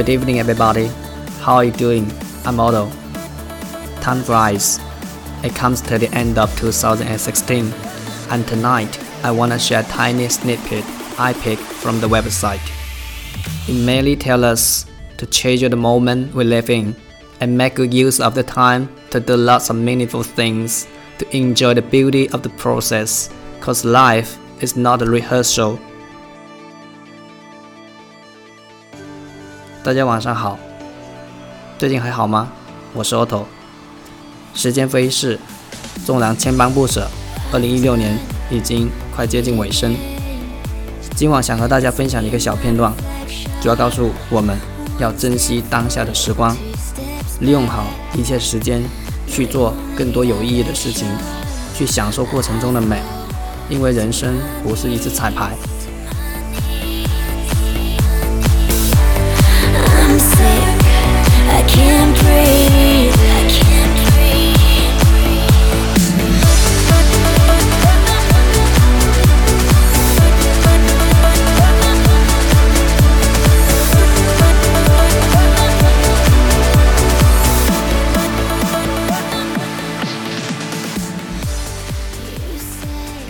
Good evening, everybody. How are you doing? I'm Otto. Time flies. It comes to the end of 2016, and tonight I want to share a tiny snippet I picked from the website. It mainly tells us to treasure the moment we live in and make good use of the time to do lots of meaningful things, to enjoy the beauty of the process, cause life is not a rehearsal. 大家晚上好，最近还好吗？我是 oto。时间飞逝，纵然千般不舍，二零一六年已经快接近尾声。今晚想和大家分享一个小片段，主要告诉我们要珍惜当下的时光，利用好一切时间去做更多有意义的事情，去享受过程中的美，因为人生不是一次彩排。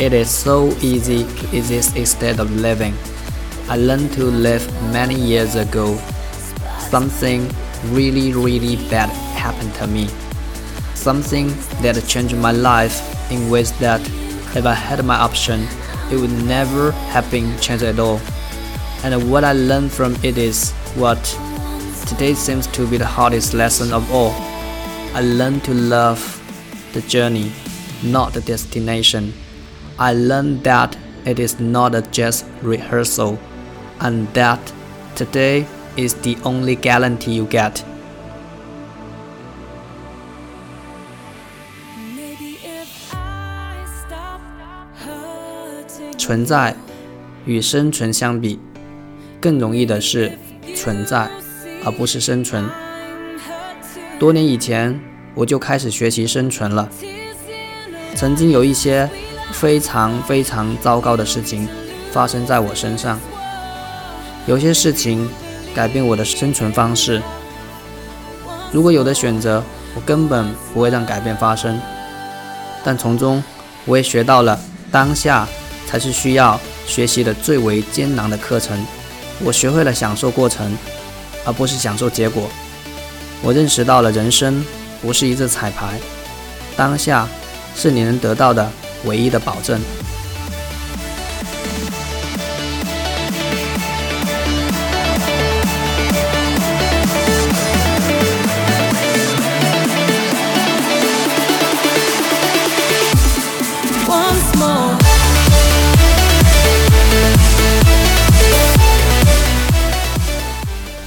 It is so easy to exist instead of living. I learned to live many years ago. Something really, really bad happened to me. Something that changed my life in ways that, if I had my option, it would never have been changed at all. And what I learned from it is what today seems to be the hardest lesson of all. I learned to love the journey, not the destination. I learned that it is not a just rehearsal, and that today is the only guarantee you get. 存在与生存相比，更容易的是存在，而不是生存。多年以前，我就开始学习生存了。曾经有一些非常非常糟糕的事情发生在我身上，有些事情改变我的生存方式。如果有的选择，我根本不会让改变发生。但从中，我也学到了当下才是需要学习的最为艰难的课程。我学会了享受过程，而不是享受结果。我认识到了人生不是一次彩排，当下是你能得到的。唯一的保证。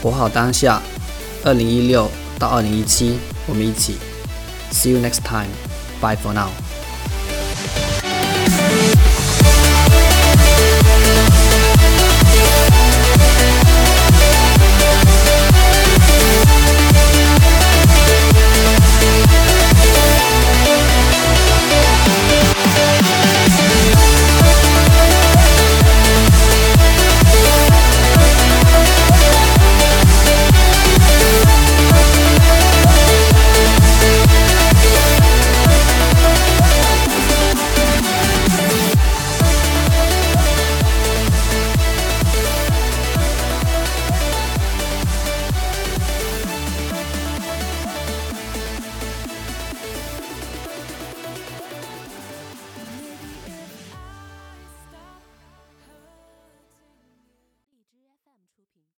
活好当下，二零一六到二零一七，我们一起。See you next time. Bye for now.